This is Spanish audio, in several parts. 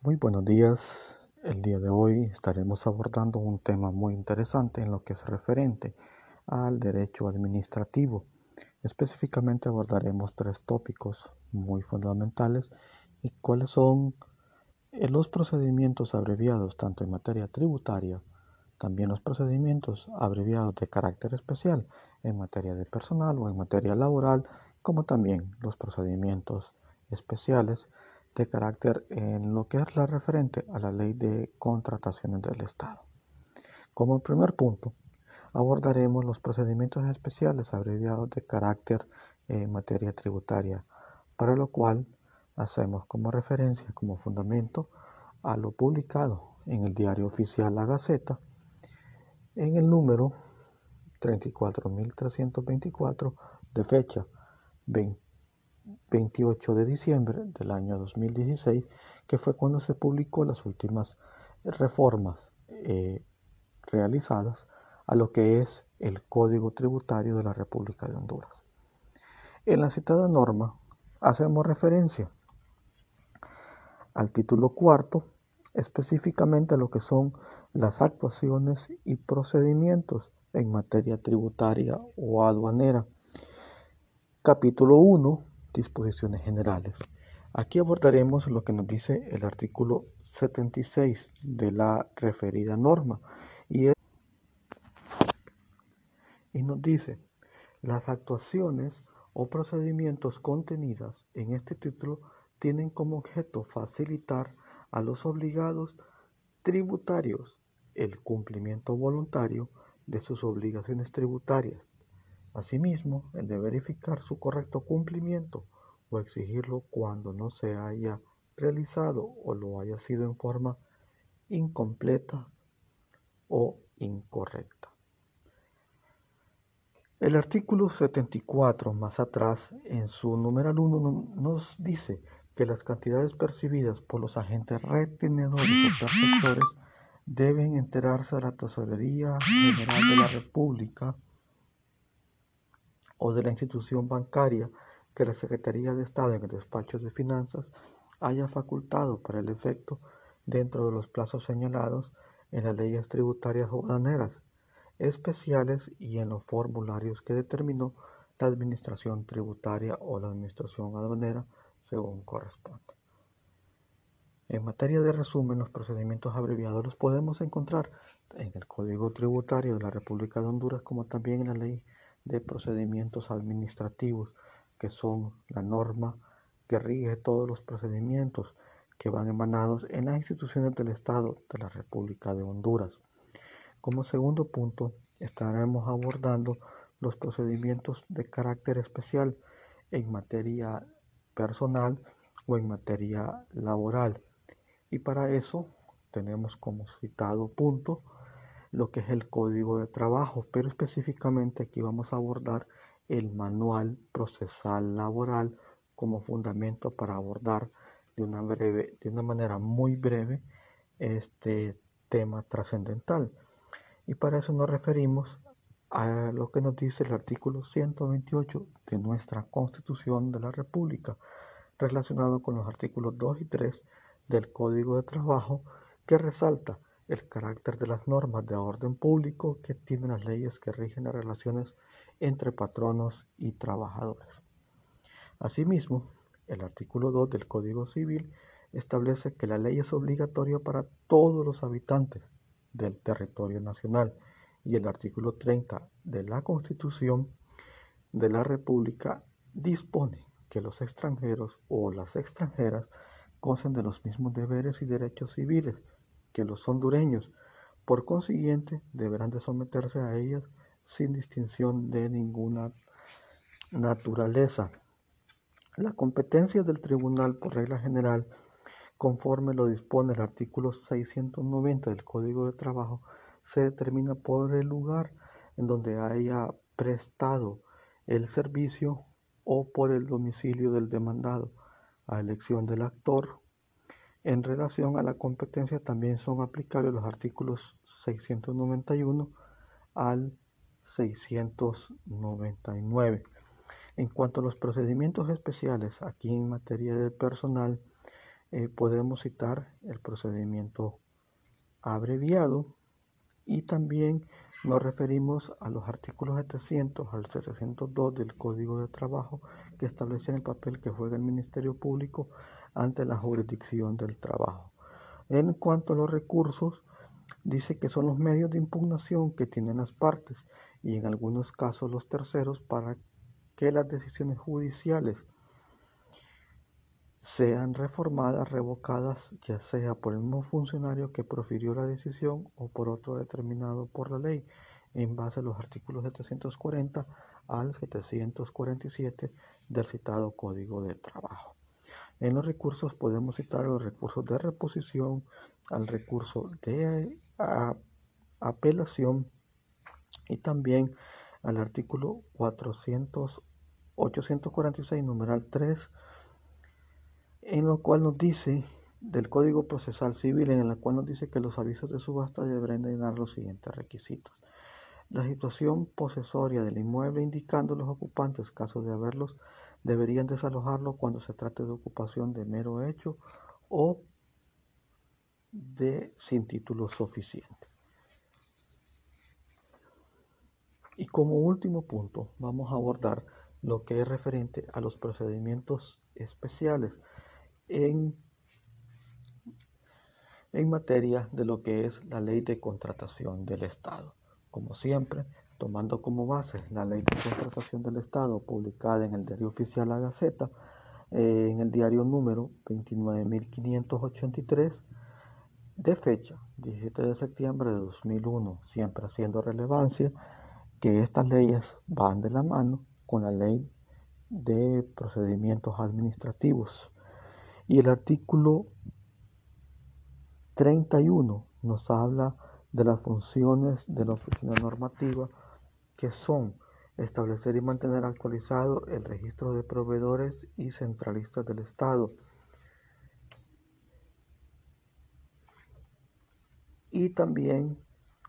Muy buenos días. El día de hoy estaremos abordando un tema muy interesante en lo que es referente al derecho administrativo. Específicamente abordaremos tres tópicos muy fundamentales y cuáles son eh, los procedimientos abreviados tanto en materia tributaria, también los procedimientos abreviados de carácter especial en materia de personal o en materia laboral, como también los procedimientos especiales de carácter en lo que es la referente a la ley de contrataciones del Estado. Como primer punto, abordaremos los procedimientos especiales abreviados de carácter en materia tributaria, para lo cual hacemos como referencia, como fundamento, a lo publicado en el diario oficial La Gaceta, en el número 34.324 de fecha 20 28 de diciembre del año 2016, que fue cuando se publicó las últimas reformas eh, realizadas a lo que es el Código Tributario de la República de Honduras. En la citada norma hacemos referencia al título cuarto, específicamente a lo que son las actuaciones y procedimientos en materia tributaria o aduanera. Capítulo 1 disposiciones generales. Aquí abordaremos lo que nos dice el artículo 76 de la referida norma y, y nos dice las actuaciones o procedimientos contenidas en este título tienen como objeto facilitar a los obligados tributarios el cumplimiento voluntario de sus obligaciones tributarias Asimismo, el de verificar su correcto cumplimiento o exigirlo cuando no se haya realizado o lo haya sido en forma incompleta o incorrecta. El artículo 74 más atrás, en su numeral 1, nos dice que las cantidades percibidas por los agentes retenedores o perceptores deben enterarse a la Tesorería General de la República o de la institución bancaria que la Secretaría de Estado en el despacho de finanzas haya facultado para el efecto dentro de los plazos señalados en las leyes tributarias o aduaneras especiales y en los formularios que determinó la Administración Tributaria o la Administración Aduanera según corresponda. En materia de resumen, los procedimientos abreviados los podemos encontrar en el Código Tributario de la República de Honduras como también en la Ley de procedimientos administrativos, que son la norma que rige todos los procedimientos que van emanados en las instituciones del Estado de la República de Honduras. Como segundo punto, estaremos abordando los procedimientos de carácter especial en materia personal o en materia laboral. Y para eso tenemos como citado punto lo que es el código de trabajo, pero específicamente aquí vamos a abordar el manual procesal laboral como fundamento para abordar de una, breve, de una manera muy breve este tema trascendental. Y para eso nos referimos a lo que nos dice el artículo 128 de nuestra Constitución de la República, relacionado con los artículos 2 y 3 del Código de Trabajo, que resalta el carácter de las normas de orden público que tienen las leyes que rigen las relaciones entre patronos y trabajadores. Asimismo, el artículo 2 del Código Civil establece que la ley es obligatoria para todos los habitantes del territorio nacional y el artículo 30 de la Constitución de la República dispone que los extranjeros o las extranjeras gocen de los mismos deberes y derechos civiles que los hondureños, por consiguiente, deberán de someterse a ellas sin distinción de ninguna naturaleza. La competencia del tribunal, por regla general, conforme lo dispone el artículo 690 del Código de Trabajo, se determina por el lugar en donde haya prestado el servicio o por el domicilio del demandado, a elección del actor en relación a la competencia también son aplicables los artículos 691 al 699. En cuanto a los procedimientos especiales, aquí en materia de personal, eh, podemos citar el procedimiento abreviado y también nos referimos a los artículos 700 al 702 del Código de Trabajo que establecen el papel que juega el Ministerio Público ante la jurisdicción del trabajo. En cuanto a los recursos, dice que son los medios de impugnación que tienen las partes y en algunos casos los terceros para que las decisiones judiciales sean reformadas, revocadas, ya sea por el mismo funcionario que profirió la decisión o por otro determinado por la ley, en base a los artículos 740 al 747 del citado Código de Trabajo. En los recursos podemos citar los recursos de reposición, al recurso de apelación y también al artículo 400, 846, numeral 3, en lo cual nos dice del Código Procesal Civil, en el cual nos dice que los avisos de subasta deberán llenar los siguientes requisitos. La situación posesoria del inmueble indicando los ocupantes, caso de haberlos, deberían desalojarlo cuando se trate de ocupación de mero hecho o de sin título suficiente. Y como último punto, vamos a abordar lo que es referente a los procedimientos especiales en, materia de lo que es la ley de contratación del Estado. Como siempre, tomando como base la ley de contratación del Estado publicada en el diario oficial La Gaceta, eh, en el diario número 29.583, de fecha 17 de septiembre de 2001, siempre haciendo relevancia que estas leyes van de la mano con la ley de procedimientos administrativos y el artículo 31 nos habla de las funciones de la oficina normativa que son establecer y mantener actualizado el registro de proveedores y centralistas del Estado. Y también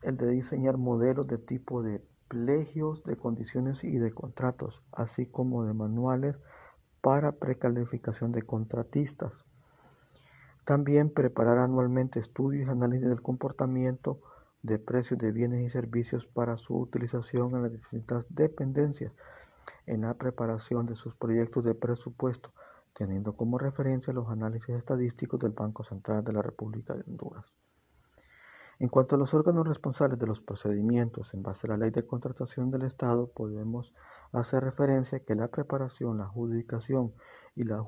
el de diseñar modelos de tipo de plegios, de condiciones y de contratos, así como de manuales para precalificación de contratistas. También preparar anualmente estudios y análisis del comportamiento de precios de bienes y servicios para su utilización en las distintas dependencias en la preparación de sus proyectos de presupuesto, teniendo como referencia los análisis estadísticos del Banco Central de la República de Honduras. En cuanto a los órganos responsables de los procedimientos en base a la ley de contratación del Estado, podemos hace referencia que la preparación, la adjudicación y la,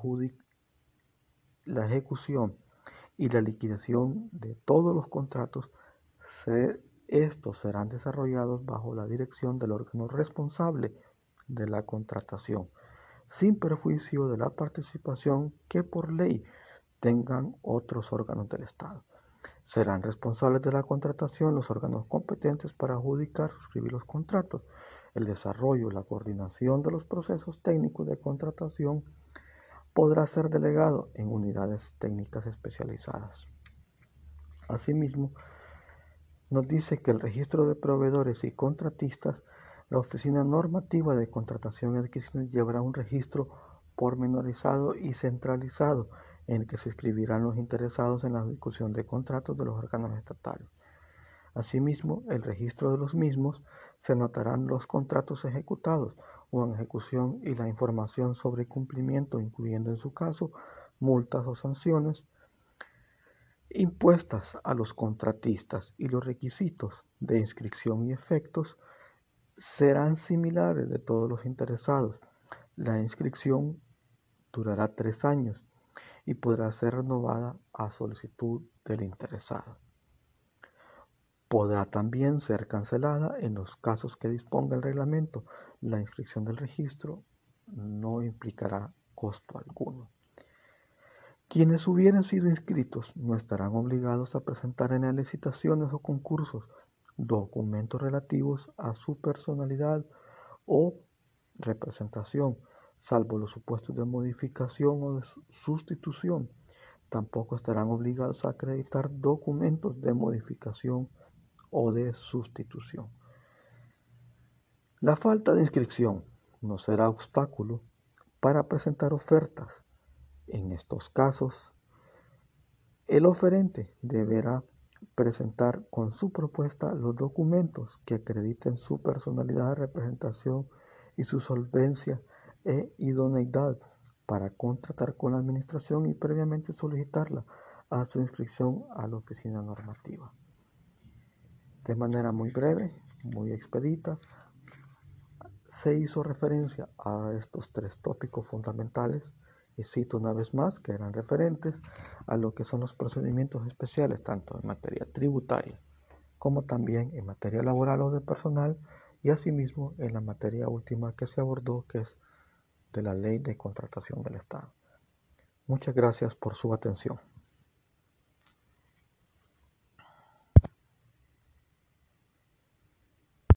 la ejecución y la liquidación de todos los contratos, estos serán desarrollados bajo la dirección del órgano responsable de la contratación, sin perjuicio de la participación que por ley tengan otros órganos del Estado. Serán responsables de la contratación los órganos competentes para adjudicar, suscribir los contratos, el desarrollo y la coordinación de los procesos técnicos de contratación podrá ser delegado en unidades técnicas especializadas. Asimismo, nos dice que el registro de proveedores y contratistas, la Oficina Normativa de Contratación y Adquisición llevará un registro pormenorizado y centralizado en el que se escribirán los interesados en la ejecución de contratos de los órganos estatales. Asimismo, el registro de los mismos se anotarán los contratos ejecutados o en ejecución y la información sobre cumplimiento, incluyendo en su caso multas o sanciones impuestas a los contratistas y los requisitos de inscripción y efectos serán similares de todos los interesados. La inscripción durará tres años y podrá ser renovada a solicitud del interesado podrá también ser cancelada en los casos que disponga el reglamento. La inscripción del registro no implicará costo alguno. Quienes hubieran sido inscritos no estarán obligados a presentar en las licitaciones o concursos documentos relativos a su personalidad o representación, salvo los supuestos de modificación o de sustitución. Tampoco estarán obligados a acreditar documentos de modificación o de sustitución. La falta de inscripción no será obstáculo para presentar ofertas. En estos casos, El oferente deberá presentar con su propuesta los documentos que acrediten su personalidad de representación y su solvencia e idoneidad para contratar con la administración y previamente solicitarla a su inscripción a la oficina normativa. De manera muy breve, muy expedita, se hizo referencia a estos tres tópicos fundamentales y cito una vez más que eran referentes a lo que son los procedimientos especiales tanto en materia tributaria como también en materia laboral o de personal y asimismo en la materia última que se abordó que es de la ley de contratación del Estado. Muchas gracias por su atención.